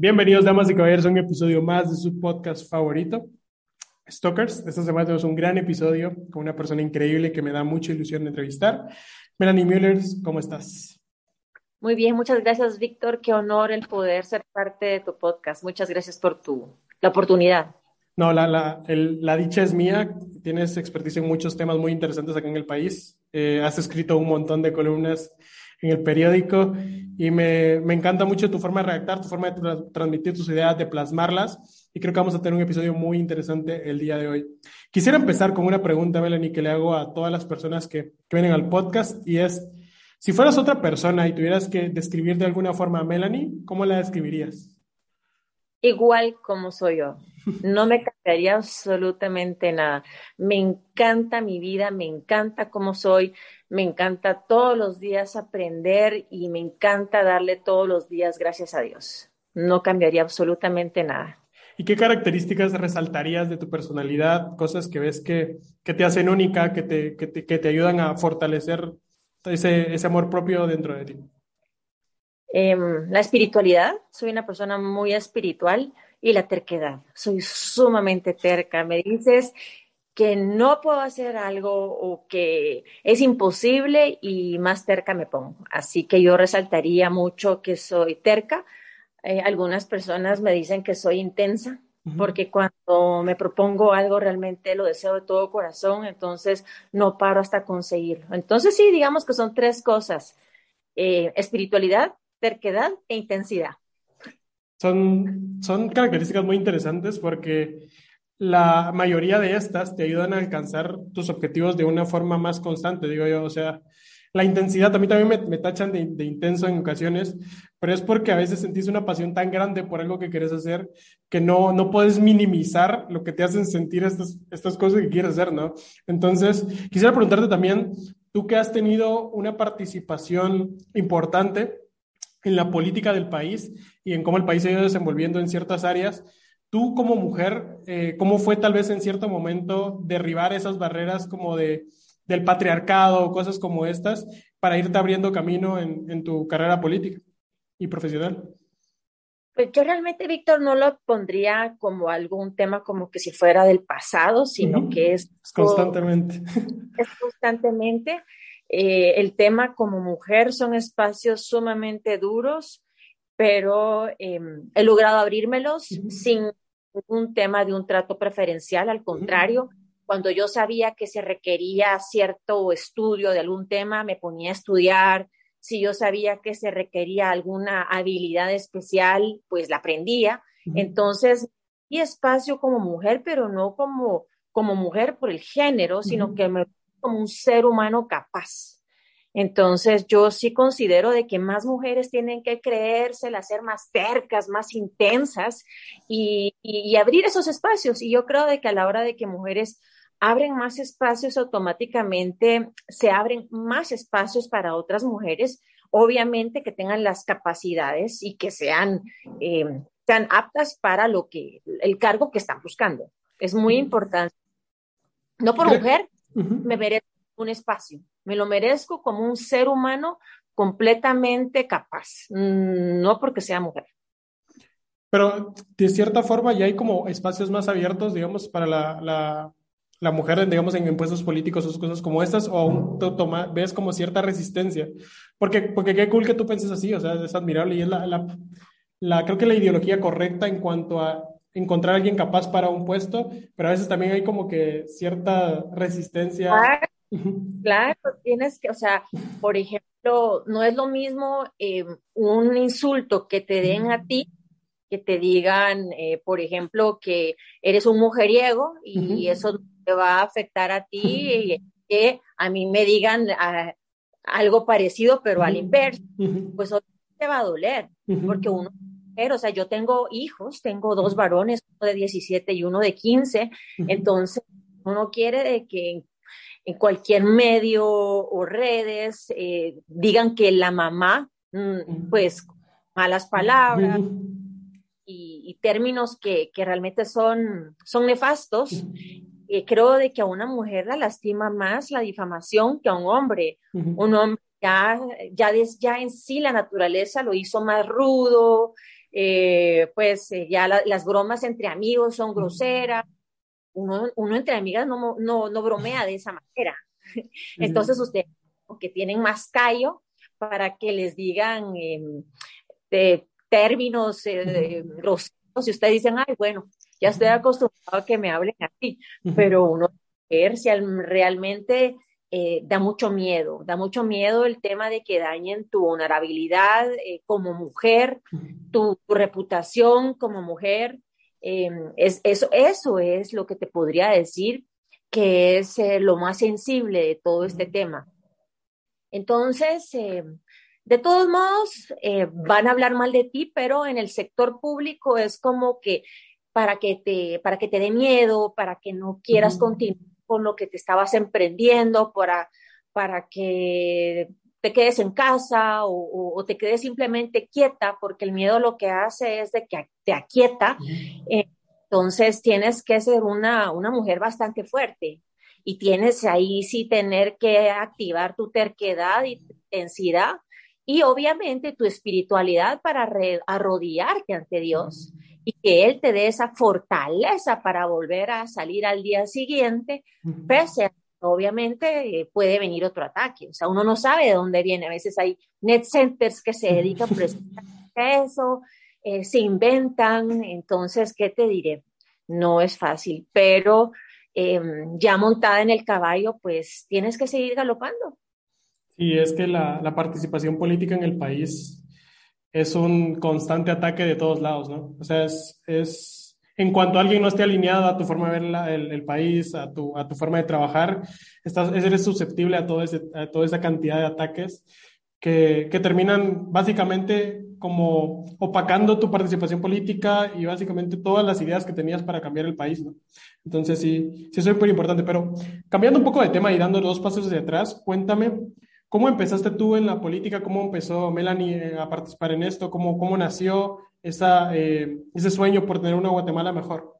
Bienvenidos, damas y caballeros, a un episodio más de su podcast favorito, Stalkers. Esta semana tenemos un gran episodio con una persona increíble que me da mucha ilusión de entrevistar. Melanie Müller, ¿cómo estás? Muy bien, muchas gracias, Víctor. Qué honor el poder ser parte de tu podcast. Muchas gracias por tu, la oportunidad. No, la, la, el, la dicha es mía. Tienes expertise en muchos temas muy interesantes acá en el país. Eh, has escrito un montón de columnas en el periódico y me, me encanta mucho tu forma de redactar, tu forma de tra transmitir tus ideas, de plasmarlas y creo que vamos a tener un episodio muy interesante el día de hoy. Quisiera empezar con una pregunta, Melanie, que le hago a todas las personas que, que vienen al podcast y es, si fueras otra persona y tuvieras que describir de alguna forma a Melanie, ¿cómo la describirías? igual como soy yo. No me cambiaría absolutamente nada. Me encanta mi vida, me encanta cómo soy, me encanta todos los días aprender y me encanta darle todos los días gracias a Dios. No cambiaría absolutamente nada. ¿Y qué características resaltarías de tu personalidad? Cosas que ves que, que te hacen única, que te, que te, que te ayudan a fortalecer ese, ese amor propio dentro de ti. Eh, la espiritualidad, soy una persona muy espiritual y la terquedad, soy sumamente terca. Me dices que no puedo hacer algo o que es imposible y más terca me pongo. Así que yo resaltaría mucho que soy terca. Eh, algunas personas me dicen que soy intensa, porque cuando me propongo algo realmente lo deseo de todo corazón, entonces no paro hasta conseguirlo. Entonces sí, digamos que son tres cosas, eh, espiritualidad, terquedad e intensidad. Son, son características muy interesantes porque la mayoría de estas te ayudan a alcanzar tus objetivos de una forma más constante, digo yo. O sea, la intensidad, a mí también me, me tachan de, de, intenso en ocasiones, pero es porque a veces sentís una pasión tan grande por algo que quieres hacer que no, no puedes minimizar lo que te hacen sentir estas, estas cosas que quieres hacer, ¿no? Entonces, quisiera preguntarte también, tú que has tenido una participación importante en la política del país y en cómo el país se ha ido desenvolviendo en ciertas áreas. Tú como mujer, eh, ¿cómo fue tal vez en cierto momento derribar esas barreras como de, del patriarcado, cosas como estas, para irte abriendo camino en, en tu carrera política y profesional? Pues yo realmente, Víctor, no lo pondría como algún tema como que si fuera del pasado, sino uh -huh. que es... Constantemente. Es constantemente. Eh, el tema como mujer son espacios sumamente duros, pero eh, he logrado abrírmelos uh -huh. sin un tema de un trato preferencial, al contrario. Uh -huh. Cuando yo sabía que se requería cierto estudio de algún tema, me ponía a estudiar. Si yo sabía que se requería alguna habilidad especial, pues la aprendía. Entonces, y espacio como mujer, pero no como, como mujer por el género, sino que me como un ser humano capaz. Entonces, yo sí considero de que más mujeres tienen que creérselas, ser más cercas, más intensas y, y, y, abrir esos espacios. Y yo creo de que a la hora de que mujeres abren más espacios, automáticamente se abren más espacios para otras mujeres, obviamente que tengan las capacidades y que sean, eh, sean aptas para lo que, el cargo que están buscando. Es muy importante. No por mujer, uh -huh. me merezco un espacio, me lo merezco como un ser humano completamente capaz, mm, no porque sea mujer. Pero de cierta forma ya hay como espacios más abiertos, digamos, para la, la, la mujer, digamos, en impuestos políticos o cosas como estas, o aún toma, ves como cierta resistencia. Porque, porque qué cool que tú penses así, o sea, es admirable y es la, la, la, creo que la ideología correcta en cuanto a encontrar a alguien capaz para un puesto, pero a veces también hay como que cierta resistencia. Claro, claro tienes que, o sea, por ejemplo, no es lo mismo eh, un insulto que te den a ti que te digan, eh, por ejemplo, que eres un mujeriego y uh -huh. eso te va a afectar a ti, y que a mí me digan a, algo parecido, pero uh -huh. al inverso, pues te va a doler, porque uno o sea, yo tengo hijos, tengo dos varones, uno de 17 y uno de 15, entonces uno quiere de que en cualquier medio o redes eh, digan que la mamá, mm, pues malas palabras y, y, términos que, que, realmente son, son nefastos. Eh, creo de que a una mujer la lastima más la difamación que a un hombre. Un hombre ya, ya, ya en sí la naturaleza lo hizo más rudo, eh, pues eh, ya las bromas entre amigos son groseras, uno, uno entre amigas no, no, no bromea de esa manera. Entonces ustedes que tienen más callo para que les digan em, términos groseros. Y ustedes dicen, ay, bueno, ya estoy acostumbrado a que me hablen así, pero uno ver si realmente eh, da mucho miedo, da mucho miedo el tema de que dañen tu honorabilidad eh, como mujer, tu, reputación como mujer. Em, es, eso, eso es lo que te podría decir que es eh, lo más sensible de todo este tema. Entonces, de todos modos, van a hablar mal de ti, pero en el sector público es como que para que te, para que te dé miedo, para que no quieras continuar con lo que te estabas emprendiendo, para, para que te quedes en casa o, te quedes simplemente quieta, porque el miedo lo que hace es de que te aquieta. Entonces tienes que ser una, una mujer bastante fuerte y tienes ahí sí tener que activar tu terquedad y tu intensidad y obviamente tu espiritualidad para arrodillarte ante Dios y que Él te dé esa fortaleza para volver a salir al día siguiente, pese a obviamente eh, puede venir otro ataque. O sea, uno no sabe de dónde viene. A veces hay net centers que se dedican precisamente a eso, eh, se inventan. Entonces, ¿qué te diré? No es fácil, pero em, ya montada en el caballo, pues tienes que seguir galopando. Y es que la, la participación política en el país es un constante ataque de todos lados, ¿no? O sea, es, es en cuanto alguien no esté alineado a tu forma de ver el, el, país, a tu, a tu forma de trabajar, estás, eres susceptible a, todo ese, a toda esa cantidad de ataques que, que, terminan básicamente como opacando tu participación política y básicamente todas las ideas que tenías para cambiar el país, ¿no? Entonces sí, sí es súper importante, pero cambiando un poco de tema y dando dos pasos hacia atrás, cuéntame ¿Cómo empezaste tú en la política? ¿Cómo empezó Melanie eh, a participar en esto? ¿Cómo, cómo nació esa, eh, ese sueño por tener una Guatemala mejor?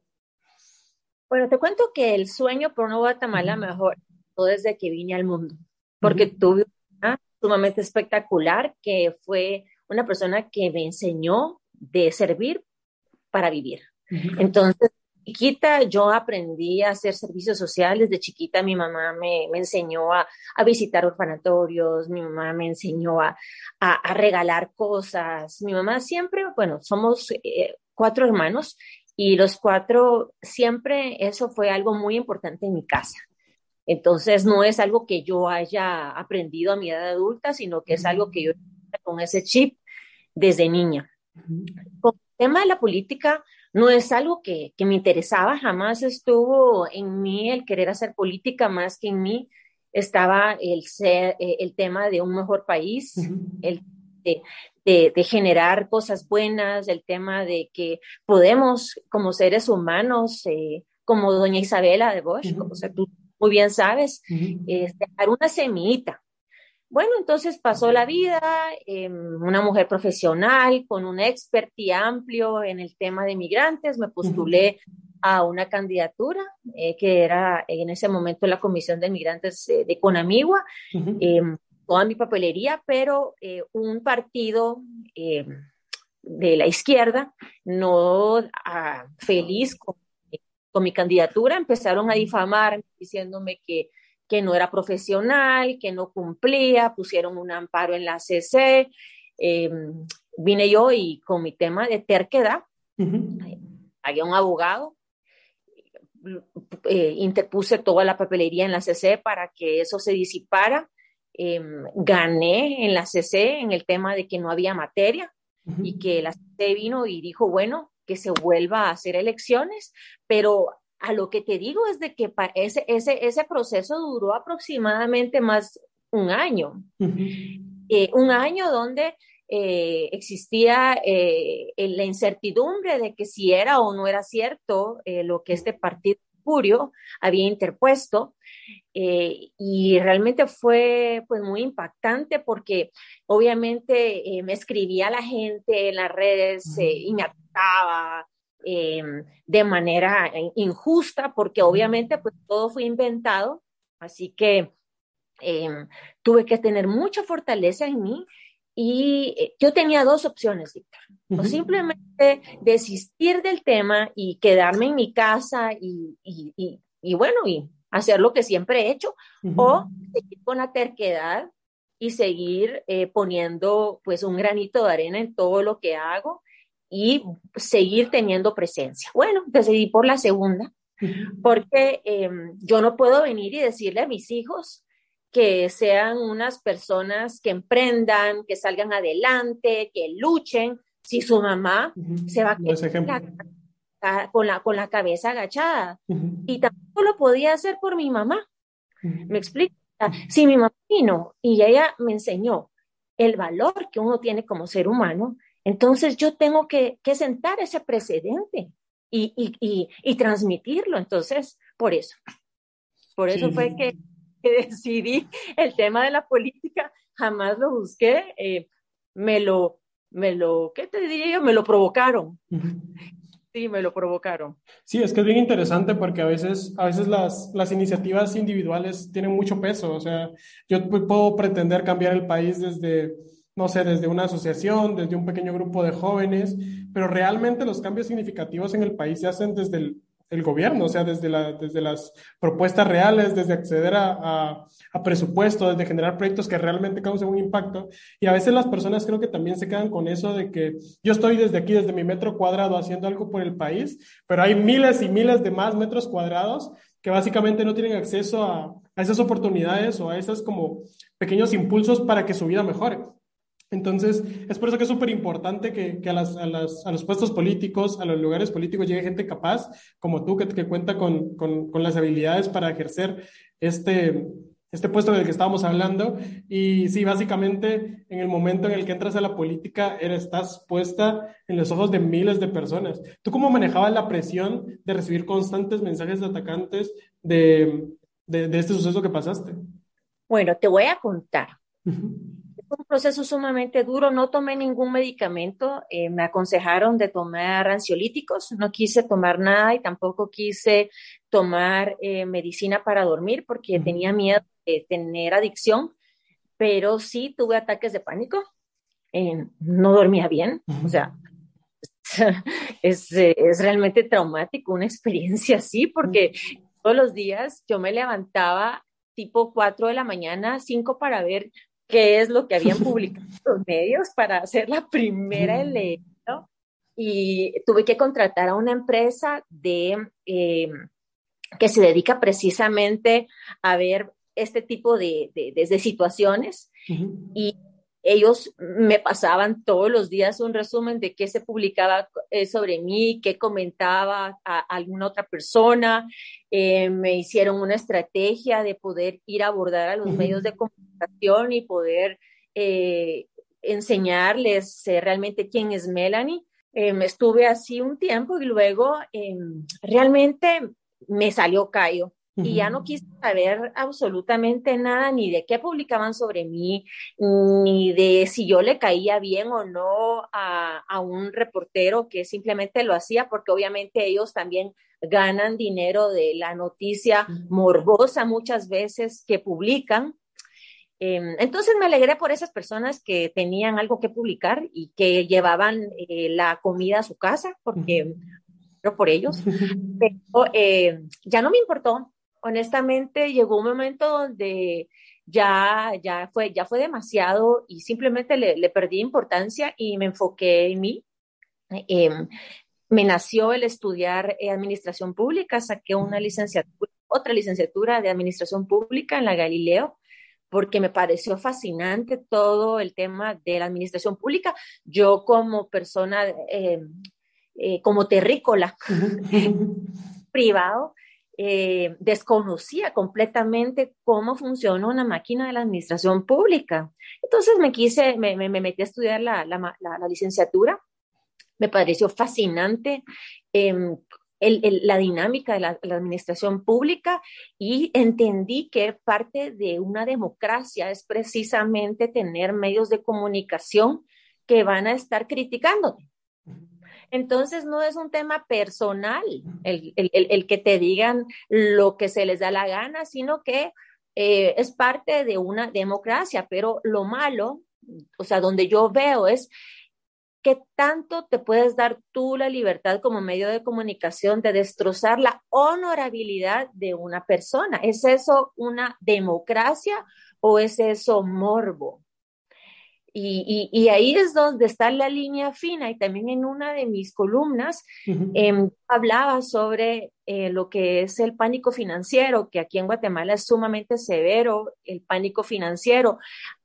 Bueno, te cuento que el sueño por una Guatemala mejor desde que vine al mundo, porque tuve una sumamente espectacular que fue una persona que me enseñó de servir para vivir. Entonces, chiquita yo aprendí a hacer servicios sociales. De chiquita mi mamá me, me enseñó a, a, visitar orfanatorios, mi mamá me enseñó a, a, regalar cosas. Mi mamá siempre, bueno, somos eh, cuatro hermanos y los cuatro siempre eso fue algo muy importante en mi casa. Entonces no es algo que yo haya aprendido a mi edad adulta, sino que es algo que yo con ese chip desde niña. Con el tema de la política, no es algo que, me interesaba, jamás estuvo en mí el querer hacer política más que en mí. Estaba el, ser, eh, el tema de un mejor país, el de, generar cosas buenas, el tema de que podemos como seres humanos, eh, como doña Isabela de Bosch, o sea, tú muy bien sabes, dejar una semillita, bueno, entonces pasó la vida, em, una mujer profesional con un expertise amplio en el tema de migrantes, me postulé a una candidatura eh, que era en ese momento la Comisión de Migrantes eh, de Conamigua, em, toda mi papelería, pero eh, un partido em, de la izquierda no ah, feliz con, con mi candidatura, empezaron a difamar diciéndome que que no era profesional, que no cumplía, pusieron un amparo en la CC. Em, vine yo y con mi tema de terquedad, había un abogado, eh, interpuse toda la papelería en la CC para que eso se disipara. Em, gané en la CC en el tema de que no había materia y que la CC vino y dijo, bueno, que se vuelva a hacer elecciones, pero a lo que te digo es de que ese, ese, ese proceso duró aproximadamente más un año. Eh, un año donde eh, existía eh, la incertidumbre de que si era o no era cierto lo que este partido Curio había interpuesto. Y realmente fue pues muy impactante porque obviamente me escribía la gente en las redes y me atacaba Em, de manera injusta, porque obviamente pues todo fue inventado, así que em, tuve que tener mucha fortaleza en mí Y eh, yo tenía dos opciones, Víctor. O simplemente desistir del tema y quedarme en mi casa y, y, y, bueno, y hacer lo que siempre he hecho, o seguir con la terquedad y seguir eh, poniendo pues un granito de arena en todo lo que hago y seguir teniendo presencia. Bueno, decidí por la segunda, porque em, yo no puedo venir y decirle a mis hijos que sean unas personas que emprendan, que salgan adelante, que luchen, si su mamá se va a con la, con la cabeza agachada. Y tampoco lo podía hacer por mi mamá. ¿Me explico? Si mi mamá vino y ella me enseñó el valor que uno tiene como ser humano, entonces yo tengo que, sentar ese precedente y, transmitirlo. Entonces, por eso, por eso fue que, decidí el tema de la política, jamás lo busqué, eh, me lo, me lo, ¿qué te diría yo? Me lo provocaron. Sí, me lo provocaron. Sí, es que es bien interesante porque a veces, a veces las, las iniciativas individuales tienen mucho peso. O sea, yo puedo pretender cambiar el país desde, no sé, desde una asociación, desde un pequeño grupo de jóvenes, pero realmente los cambios significativos en el país se hacen desde el, el gobierno, o sea, desde, la, desde las propuestas reales, desde acceder a, a, presupuesto, desde generar proyectos que realmente causen un impacto. Y a veces las personas creo que también se quedan con eso de que yo estoy desde aquí, desde mi metro cuadrado, haciendo algo por el país, pero hay miles y miles de más metros cuadrados que básicamente no tienen acceso a, a esas oportunidades o a esos como pequeños impulsos para que su vida mejore. Entonces, es por eso que es súper importante que, que a, las, a, las, a, los puestos políticos, a los lugares políticos, llegue gente capaz como tú, que, que cuenta con, con, con, las habilidades para ejercer este, este puesto del que estábamos hablando. Y sí, básicamente, en el momento en el que entras a la política, eres, estás puesta en los ojos de miles de personas. ¿Tú cómo manejabas la presión de recibir constantes mensajes de atacantes de, de, de este suceso que pasaste? Bueno, te voy a contar un proceso sumamente duro, no tomé ningún medicamento, eh, me aconsejaron de tomar ansiolíticos, no quise tomar nada y tampoco quise tomar eh, medicina para dormir porque tenía miedo de tener adicción, pero sí tuve ataques de pánico, eh, no dormía bien, o sea, es, es, realmente traumático una experiencia así porque todos los días yo me levantaba tipo 4 de la mañana, 5 para ver qué es lo que habían publicado los medios para hacer la primera elección. Y tuve que contratar a una empresa de eh, que se dedica precisamente a ver este tipo de, de, situaciones. Y ellos me pasaban todos los días un resumen de qué se publicaba eh, sobre mí, qué comentaba a alguna otra persona. Eh, me hicieron una estrategia de poder ir a abordar a los medios de comunicación y poder eh, enseñarles realmente quién es Melanie. me estuve así un tiempo y luego realmente me salió callo y ya no quise saber absolutamente nada ni de qué publicaban sobre mí, ni de si yo le caía bien o no a, a un reportero que simplemente lo hacía porque obviamente ellos también ganan dinero de la noticia morbosa muchas veces que publican. Em, entonces me alegré por esas personas que tenían algo que publicar y que llevaban eh, la comida a su casa, porque pero por ellos. Pero eh, ya no me importó, honestamente llegó un momento donde ya, ya, fue, ya fue demasiado y simplemente le, le perdí importancia y me enfoqué en mí. Eh, me nació el estudiar eh, administración pública, saqué una licenciatura, otra licenciatura de administración pública en la Galileo porque me pareció fascinante todo el tema de la administración pública. Yo como persona, eh, eh, como terrícola privado, eh, desconocía completamente cómo funciona una máquina de la administración pública. Entonces me quise, me, me, metí a estudiar la, la, la, licenciatura. Me pareció fascinante em, la dinámica de la, administración pública y entendí que parte de una democracia es precisamente tener medios de comunicación que van a estar criticándote entonces no es un tema personal el, el, el, que te digan lo que se les da la gana, sino que eh, es parte de una democracia, pero lo malo o sea, donde yo veo es ¿qué tanto te puedes dar tú la libertad como medio de comunicación de destrozar la honorabilidad de una persona? ¿Es eso una democracia o es eso morbo? Y, ahí es donde está la línea fina y también en una de mis columnas em, hablaba sobre eh, lo que es el pánico financiero, que aquí en Guatemala es sumamente severo, el pánico financiero.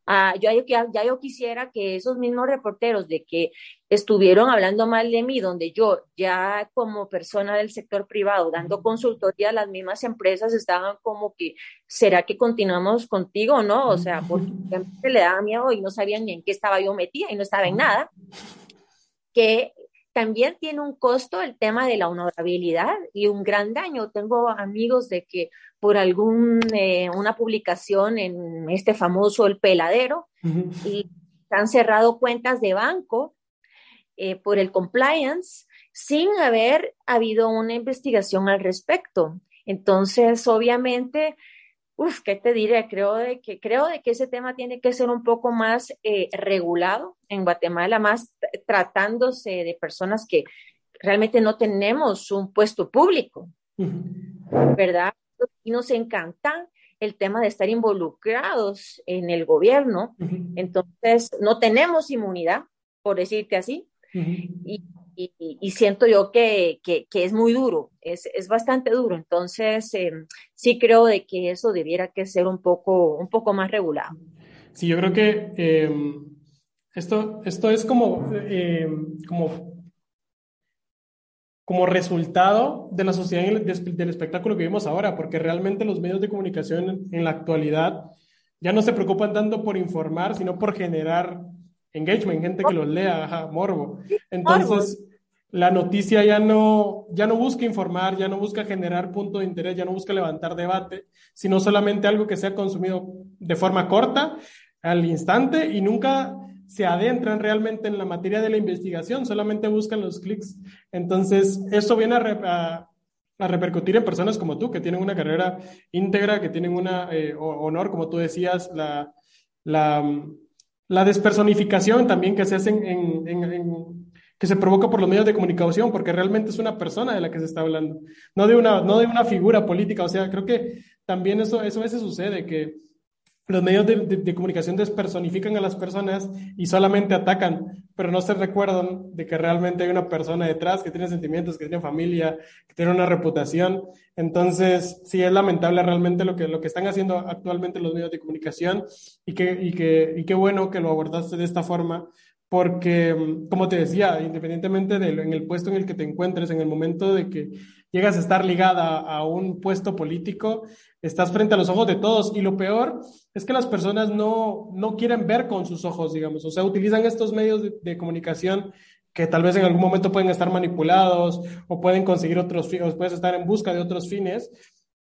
Ah, yo, ya, yo quisiera que esos mismos reporteros de que estuvieron hablando mal de mí, donde yo ya como persona del sector privado dando consultoría a las mismas empresas estaban como que, ¿será que continuamos contigo o no? O sea, porque le daba miedo y no sabían ni en qué estaba yo metida y no estaba en nada. Que también tiene un costo el tema de la honorabilidad y un gran daño. Tengo amigos de que por algún eh, una publicación en este famoso El Peladero y han cerrado cuentas de banco eh, por el compliance sin haber habido una investigación al respecto. Entonces, obviamente, Uf, ¿qué te diré? Creo de que, creo de que ese tema tiene que ser un poco más eh, regulado en Guatemala, más tratándose de personas que realmente no tenemos un puesto público, ¿verdad? Y nos encanta el tema de estar involucrados en el gobierno, entonces no tenemos inmunidad, por decirte así, y y, siento yo que, que, es muy duro, es, es bastante duro. Entonces, em, sí creo de que eso debiera que ser un poco, un poco más regulado. Sí, yo creo que em, esto, esto es como, em, como, como resultado de la sociedad del espectáculo que vivimos ahora, porque realmente los medios de comunicación en la actualidad ya no se preocupan tanto por informar, sino por generar engagement, gente que los lea, morbo. Entonces, la noticia ya no, ya no busca informar, ya no busca generar punto de interés, ya no busca levantar debate, sino solamente algo que sea consumido de forma corta, al instante, y nunca se adentran realmente en la materia de la investigación, solamente buscan los clics. Entonces, eso viene a, repercutir en personas como tú, que tienen una carrera íntegra, que tienen un eh, honor, como tú decías, la, la la despersonificación también que se hace en, que se provoca por los medios de comunicación, porque realmente es una persona de la que se está hablando, no de una, no de una figura política. O sea, creo que también eso, eso a veces sucede, que los medios de, comunicación despersonifican a las personas y solamente atacan, pero no se recuerdan de que realmente hay una persona detrás que tiene sentimientos, que tiene familia, que tiene una reputación. Entonces, sí es lamentable realmente lo que, lo que están haciendo actualmente los medios de comunicación y, que, y, que, y qué bueno que lo abordaste de esta forma, porque, como te decía, independientemente de en el puesto en el que te encuentres, en el momento de que llegas a estar ligada a un puesto político, estás frente a los ojos de todos y lo peor es que las personas no, no quieren ver con sus ojos, digamos, o sea, utilizan estos medios de, comunicación que tal vez en algún momento pueden estar manipulados o pueden conseguir otros fines, puedes estar en busca de otros fines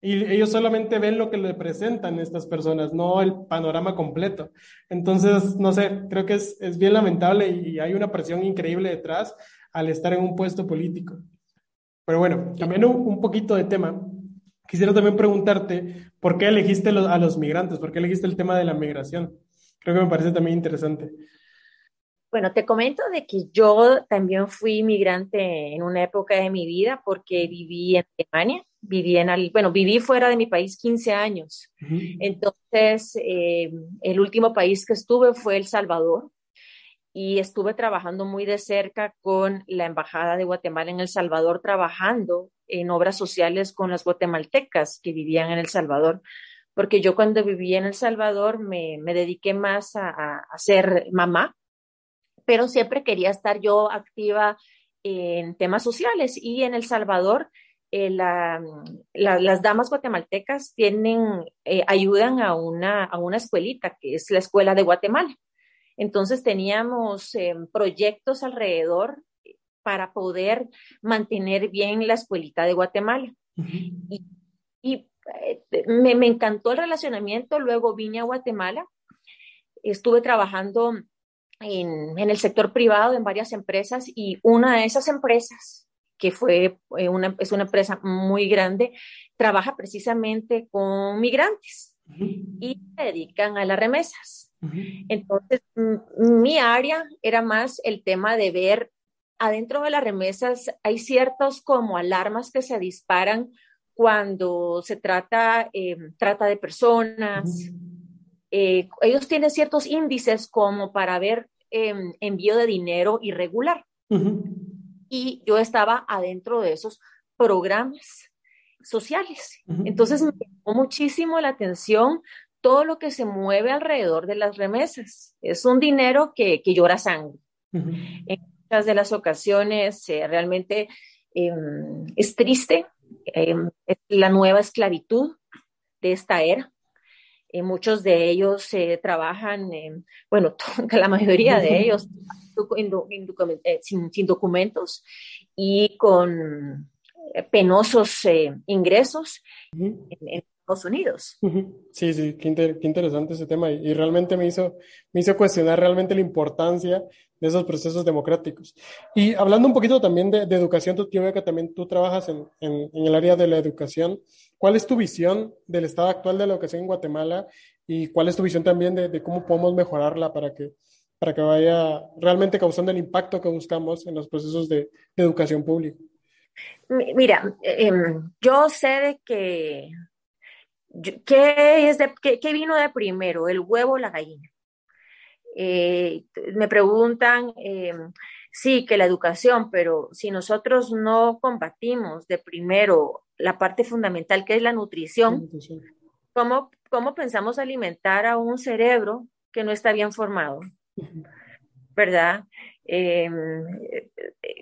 y ellos solamente ven lo que le presentan estas personas, no el panorama completo. Entonces, no sé, creo que es, es bien lamentable y hay una presión increíble detrás al estar en un puesto político. Pero bueno, cambiando un poquito de tema, quisiera también preguntarte por qué elegiste a los migrantes, por qué elegiste el tema de la migración. Creo que me parece también interesante. Bueno, te comento de que yo también fui migrante en una época de mi vida porque viví en Alemania, viví en, bueno, viví fuera de mi país 15 años. Entonces, eh, el último país que estuve fue El Salvador y estuve trabajando muy de cerca con la Embajada de Guatemala en El Salvador, trabajando en obras sociales con las guatemaltecas que vivían en El Salvador, porque yo cuando vivía en El Salvador me, me dediqué más a, a, ser mamá, pero siempre quería estar yo activa en temas sociales y en El Salvador. Eh, la, las damas guatemaltecas tienen, eh, ayudan a una, a una escuelita que es la Escuela de Guatemala. Entonces teníamos eh, proyectos alrededor para poder mantener bien la escuelita de Guatemala. Y, eh, me, encantó el relacionamiento, luego vine a Guatemala, estuve trabajando en, el sector privado en varias empresas y una de esas empresas que fue eh, una, es una empresa muy grande, trabaja precisamente con migrantes. Y se dedican a las remesas. Entonces, mi área era más el tema de ver adentro de las remesas hay ciertos como alarmas que se disparan cuando se trata, eh, trata de personas. Eh, ellos tienen ciertos índices como para ver em, envío de dinero irregular. Y yo estaba adentro de esos programas sociales. Entonces me llamó muchísimo la atención todo lo que se mueve alrededor de las remesas. Es un dinero que, que llora sangre. En muchas de las ocasiones eh, realmente em, es triste, em, es la nueva esclavitud de esta era. Eh, muchos de ellos trabajan, bueno, la mayoría de ellos sin, documentos y con penosos ingresos en, Estados Unidos. Sí, sí, qué, interesante ese tema y, realmente me hizo, me hizo cuestionar realmente la importancia de esos procesos democráticos. Y hablando un poquito también de, educación, tú, yo veo que también tú trabajas en, en, el área de la educación. ¿Cuál es tu visión del estado actual de la educación en Guatemala y cuál es tu visión también de, de cómo podemos mejorarla para que, para que vaya realmente causando el impacto que buscamos en los procesos de, de educación pública? Mira, em, yo sé de que ¿Qué, es de, qué, vino de primero, el huevo o la gallina? Eh, me preguntan, eh, sí, que la educación, pero si nosotros no combatimos de primero la parte fundamental que es la nutrición, ¿cómo, cómo pensamos alimentar a un cerebro que no está bien formado? ¿Verdad? Em,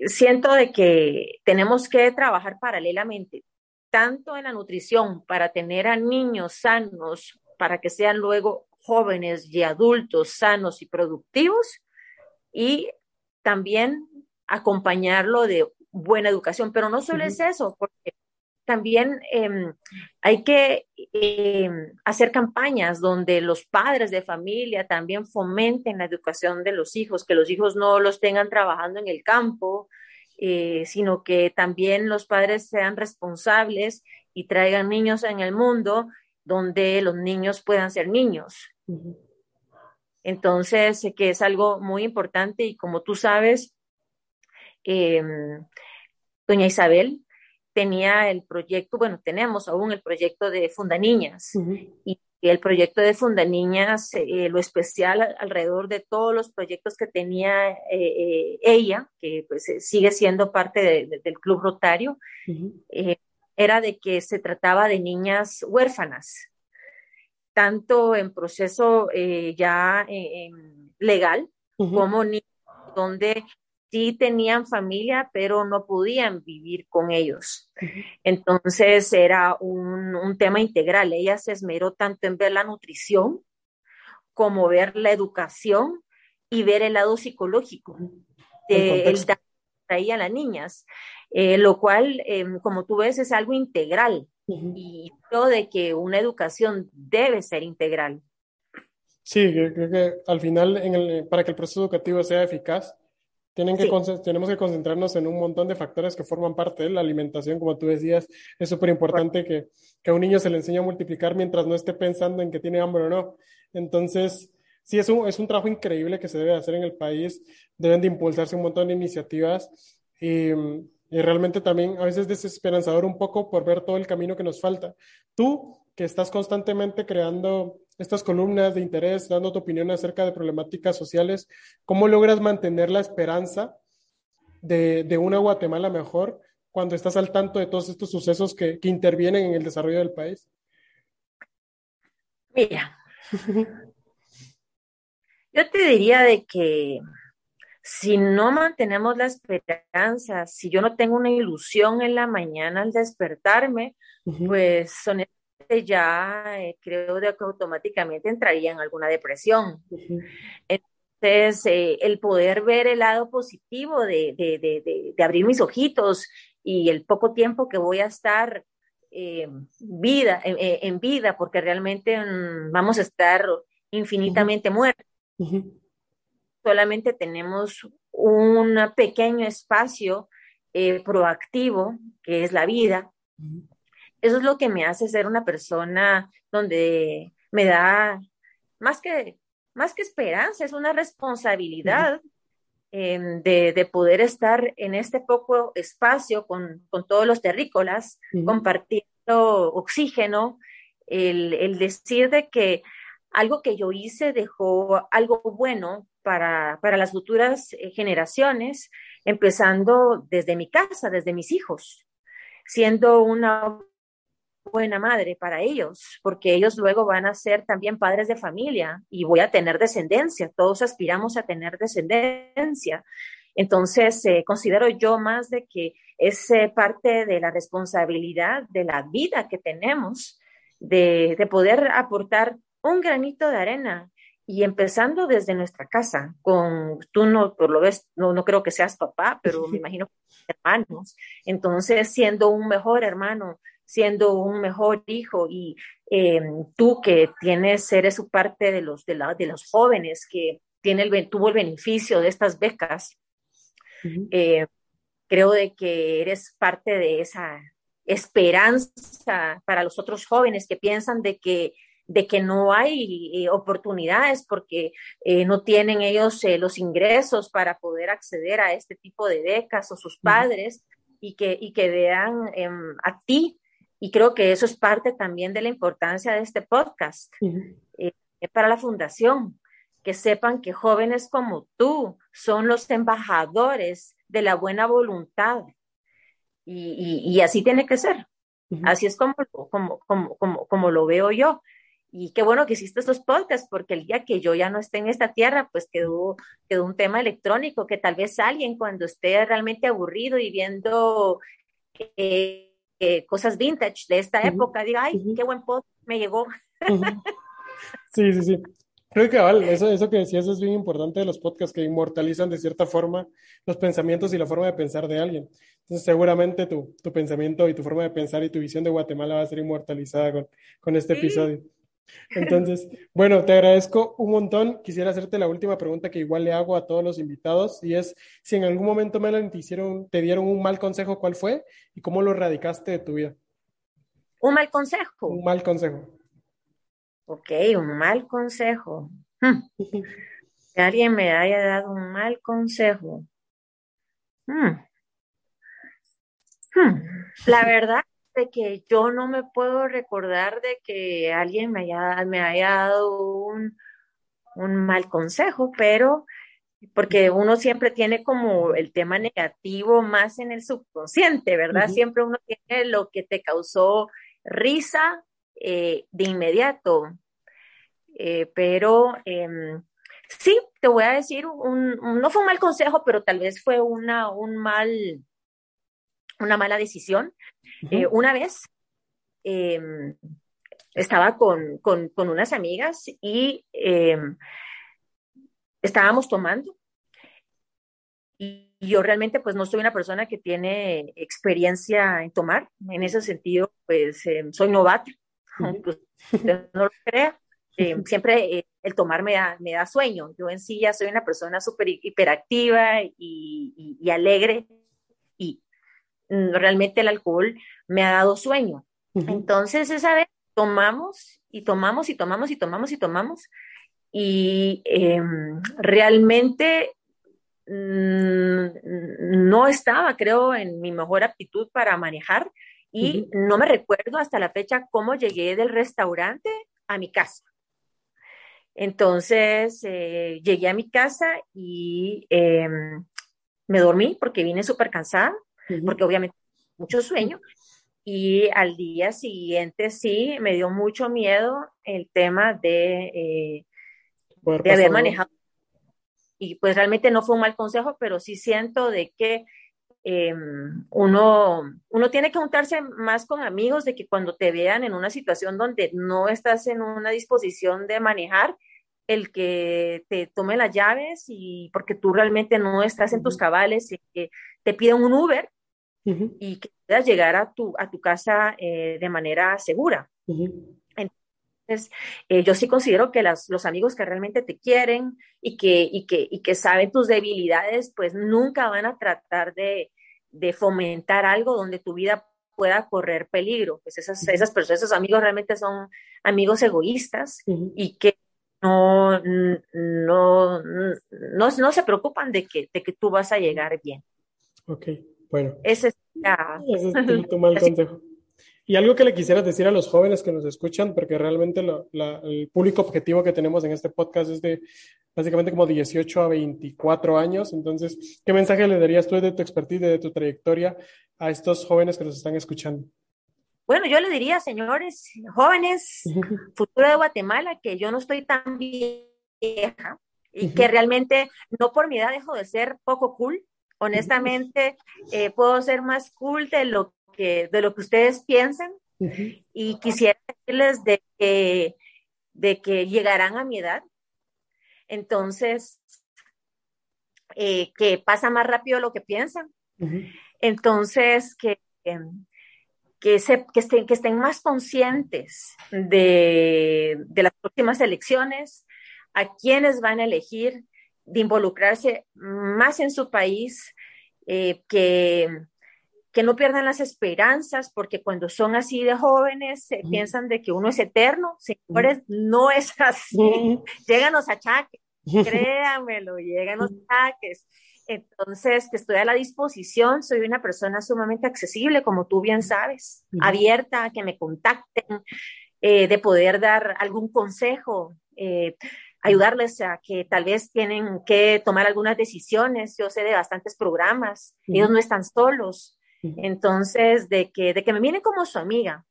siento de que tenemos que trabajar paralelamente tanto en la nutrición para tener a niños sanos, para que sean luego jóvenes y adultos sanos y productivos, y también acompañarlo de buena educación. Pero no solo es eso, porque también em, hay que em, hacer campañas donde los padres de familia también fomenten la educación de los hijos, que los hijos no los tengan trabajando en el campo, eh, sino que también los padres sean responsables y traigan niños en el mundo donde los niños puedan ser niños. Entonces, que es algo muy importante y como tú sabes, em, doña Isabel tenía el proyecto, bueno, tenemos aún el proyecto de Funda Niñas. Y el proyecto de Funda Niñas, eh, lo especial alrededor de todos los proyectos que tenía eh, eh, ella, que pues sigue siendo parte del Club Rotario, era de que se trataba de niñas huérfanas, tanto en proceso ya legal como niñas donde sí tenían familia, pero no podían vivir con ellos. Entonces era un, tema integral. Ella se esmeró tanto en ver la nutrición como ver la educación y ver el lado psicológico de el traía a las niñas, eh, lo cual, em, como tú ves, es algo integral y creo de que una educación debe ser integral. Sí, creo que al final, para que el proceso educativo sea eficaz, tienen que tenemos que concentrarnos en un montón de factores que forman parte de la alimentación, como tú decías, es súper importante que, que, a un niño se le enseñe a multiplicar mientras no esté pensando en que tiene hambre o no. Entonces, sí, es un, es un trabajo increíble que se debe hacer en el país, deben de impulsarse un montón de iniciativas y, y realmente también a veces es desesperanzador un poco por ver todo el camino que nos falta. Tú, que estás constantemente creando estas columnas de interés, dando tu opinión acerca de problemáticas sociales, ¿cómo logras mantener la esperanza de, de una Guatemala mejor cuando estás al tanto de todos estos sucesos que, que intervienen en el desarrollo del país? Mira, yo te diría de que si no mantenemos la esperanza, si yo no tengo una ilusión en la mañana al despertarme, pues ya eh, creo que automáticamente entraría en alguna depresión. Entonces, eh, el poder ver el lado positivo de, de, de, de, abrir mis ojitos y el poco tiempo que voy a estar eh, vida, en vida, porque realmente mm, vamos a estar infinitamente muertos. Solamente tenemos un pequeño espacio proactivo, que es la vida, eso es lo que me hace ser una persona donde me da más que, más que esperanza, es una responsabilidad em, de, poder estar en este poco espacio con, todos los terrícolas, compartiendo oxígeno, el, el, decir de que algo que yo hice dejó algo bueno para, para las futuras eh, generaciones, empezando desde mi casa, desde mis hijos, siendo una buena madre para ellos, porque ellos luego van a ser también padres de familia y voy a tener descendencia, todos aspiramos a tener descendencia. Entonces, eh, considero yo más de que es eh, parte de la responsabilidad de la vida que tenemos de, de poder aportar un granito de arena y empezando desde nuestra casa, con tú no por lo ves, no, no creo que seas papá, pero me imagino hermanos. Entonces, siendo un mejor hermano, siendo un mejor hijo y eh, tú que tienes, eres parte de los, de, la, de los jóvenes que tiene el, tuvo el beneficio de estas becas, eh, creo de que eres parte de esa esperanza para los otros jóvenes que piensan de que de que no hay eh, oportunidades porque no tienen ellos los ingresos para poder acceder a este tipo de becas o sus padres y, que, y que vean em, a ti y creo que eso es parte también de la importancia de este podcast eh, para la fundación, que sepan que jóvenes como tú son los embajadores de la buena voluntad. Y, así tiene que ser. Así es como, como, como, como, como lo veo yo. Y qué bueno que hiciste estos podcasts, porque el día que yo ya no esté en esta tierra, pues quedó, quedó un tema electrónico que tal vez alguien cuando esté realmente aburrido y viendo eh, cosas vintage de esta época, diga, ay, qué buen post me llegó. Sí, sí, sí. Creo que vale, eso, eso que decías es bien importante de los podcasts que inmortalizan de cierta forma los pensamientos y la forma de pensar de alguien. Entonces, seguramente tu, tu pensamiento y tu forma de pensar y tu visión de Guatemala va a ser inmortalizada con, con este episodio. Entonces, bueno, te agradezco un montón. Quisiera hacerte la última pregunta que igual le hago a todos los invitados y es si en algún momento, Melanie, te, hicieron, te dieron un mal consejo, ¿cuál fue y cómo lo erradicaste de tu vida? Un mal consejo. Un mal consejo. Ok, un mal consejo. Hmm. Que alguien me haya dado un mal consejo. Hmm. Hmm. La verdad que yo no me puedo recordar de que alguien me haya, me haya dado un, un mal consejo, pero porque uno siempre tiene como el tema negativo más en el subconsciente, ¿verdad? Siempre uno tiene lo que te causó risa eh, de inmediato. Eh, pero em, sí, te voy a decir, un, no fue un mal consejo, pero tal vez fue una, un mal, una mala decisión. Eh, una vez em, estaba con, con, unas amigas y em, estábamos tomando. Y yo realmente pues no soy una persona que tiene experiencia en tomar. En ese sentido, pues em, soy novata. Pues, no lo crea. siempre eh, el tomar me da, me da sueño. Yo en sí ya soy una persona súper hiperactiva y, y, alegre y Mm, realmente el alcohol me ha dado sueño. Entonces, esa vez tomamos y tomamos y tomamos y tomamos y tomamos y em, realmente mm, no estaba, creo, en mi mejor aptitud para manejar y no me recuerdo hasta la fecha cómo llegué del restaurante a mi casa. Entonces, eh, llegué a mi casa y em, me dormí porque vine súper cansada porque obviamente mucho sueño. Y al día siguiente sí, me dio mucho miedo el tema de, eh, de haber manejado. Y pues realmente no fue un mal consejo, pero sí siento de que em, uno, uno tiene que juntarse más con amigos, de que cuando te vean en una situación donde no estás en una disposición de manejar, el que te tome las llaves y porque tú realmente no estás en tus cabales y que te piden un Uber, y que puedas llegar a tu, a tu casa eh, de manera segura. Entonces, eh, yo sí considero que las, los amigos que realmente te quieren y que, y, que, y que saben tus debilidades, pues nunca van a tratar de, de fomentar algo donde tu vida pueda correr peligro. Pues esas, esas personas, esos amigos realmente son amigos egoístas y que no, no, no, no, se preocupan de que, de que tú vas a llegar bien. Ok, bueno. Ese es, Ese es tu, mal consejo. Y algo que le quisieras decir a los jóvenes que nos escuchan, porque realmente el público objetivo que tenemos en este podcast es de básicamente como 18 a 24 años. Entonces, ¿qué mensaje le darías tú de tu expertise, de tu trayectoria a estos jóvenes que nos están escuchando? Bueno, yo le diría, señores, jóvenes, futuro de Guatemala, que yo no estoy tan vieja y que realmente no por mi edad dejo de ser poco cool. Honestamente, eh, puedo ser más cool de lo que, de lo que ustedes piensan. Y quisiera decirles de que, de que llegarán a mi edad. Entonces, eh, que pasa más rápido lo que piensan. Entonces, que, que, se, que, estén, que estén más conscientes de, de las próximas elecciones, a quienes van a elegir, de involucrarse más en su país, eh, que, que no pierdan las esperanzas, porque cuando son así de jóvenes se piensan de que uno es eterno. Señores, no es así. Llegan los achaques, créanmelo, llegan los achaques. Entonces, que estoy a la disposición, soy una persona sumamente accesible, como tú bien sabes, abierta a que me contacten, eh, de poder dar algún consejo. Eh, ayudarles a que tal vez tienen que tomar algunas decisiones. Yo sé de bastantes programas, ellos no están solos. Entonces, de que, de que me miren como su amiga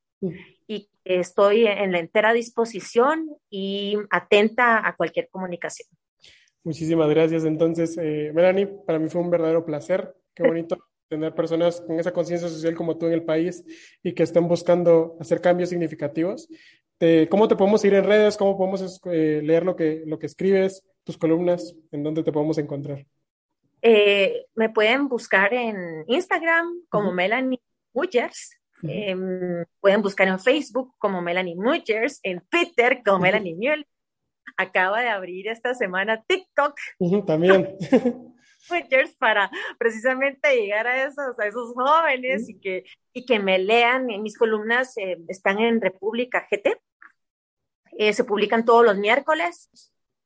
y estoy en la entera disposición y atenta a cualquier comunicación. Muchísimas gracias. Entonces, eh, Melanie, para mí fue un verdadero placer. Qué bonito tener personas con esa conciencia social como tú en el país y que estén buscando hacer cambios significativos. ¿Cómo te podemos ir en redes? ¿Cómo podemos eh, leer lo que, lo que escribes, tus columnas? ¿En dónde te podemos encontrar? Eh, me pueden buscar en Instagram como Melanie Mujers. Em, pueden buscar en Facebook como Melanie Mujers, en Twitter como Melanie Mueller. Acaba de abrir esta semana TikTok. también. Mujers para precisamente llegar a esos, a esos jóvenes y, que, y que me lean. Mis columnas eh, están en República GT. Eh, se publican todos los miércoles.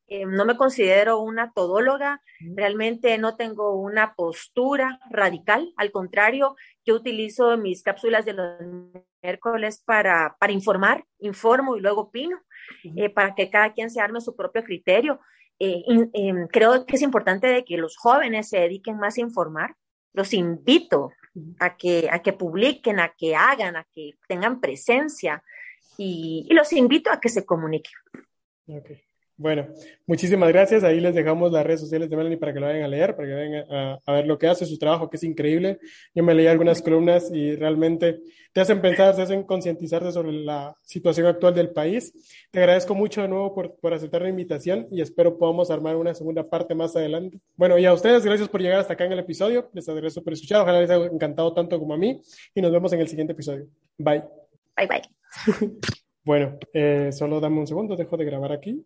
Eh, no me considero una todóloga, realmente no tengo una postura radical, al contrario, yo utilizo mis cápsulas de los miércoles para, para informar, informo y luego opino, eh, para que cada quien se arme su propio criterio. Creo que es importante de que los jóvenes se dediquen más a informar. Los invito a que, a que publiquen, a que hagan, a que tengan presencia, y, los invito a que se comuniquen. Bueno, muchísimas gracias. Ahí les dejamos las redes sociales de Melanie para que lo vayan a leer, para que vayan a, ver lo que hace, su trabajo, que es increíble. Yo me leí algunas columnas y realmente te hacen pensar, te hacen concientizarte sobre la situación actual del país. Te agradezco mucho de nuevo por, por aceptar la invitación y espero podamos armar una segunda parte más adelante. Bueno, y a ustedes, gracias por llegar hasta acá en el episodio. Les agradezco por escuchar. Ojalá les haya encantado tanto como a mí y nos vemos en el siguiente episodio. Bye. Bye, bye. bueno, eh, solo dame un segundo, dejo de grabar aquí.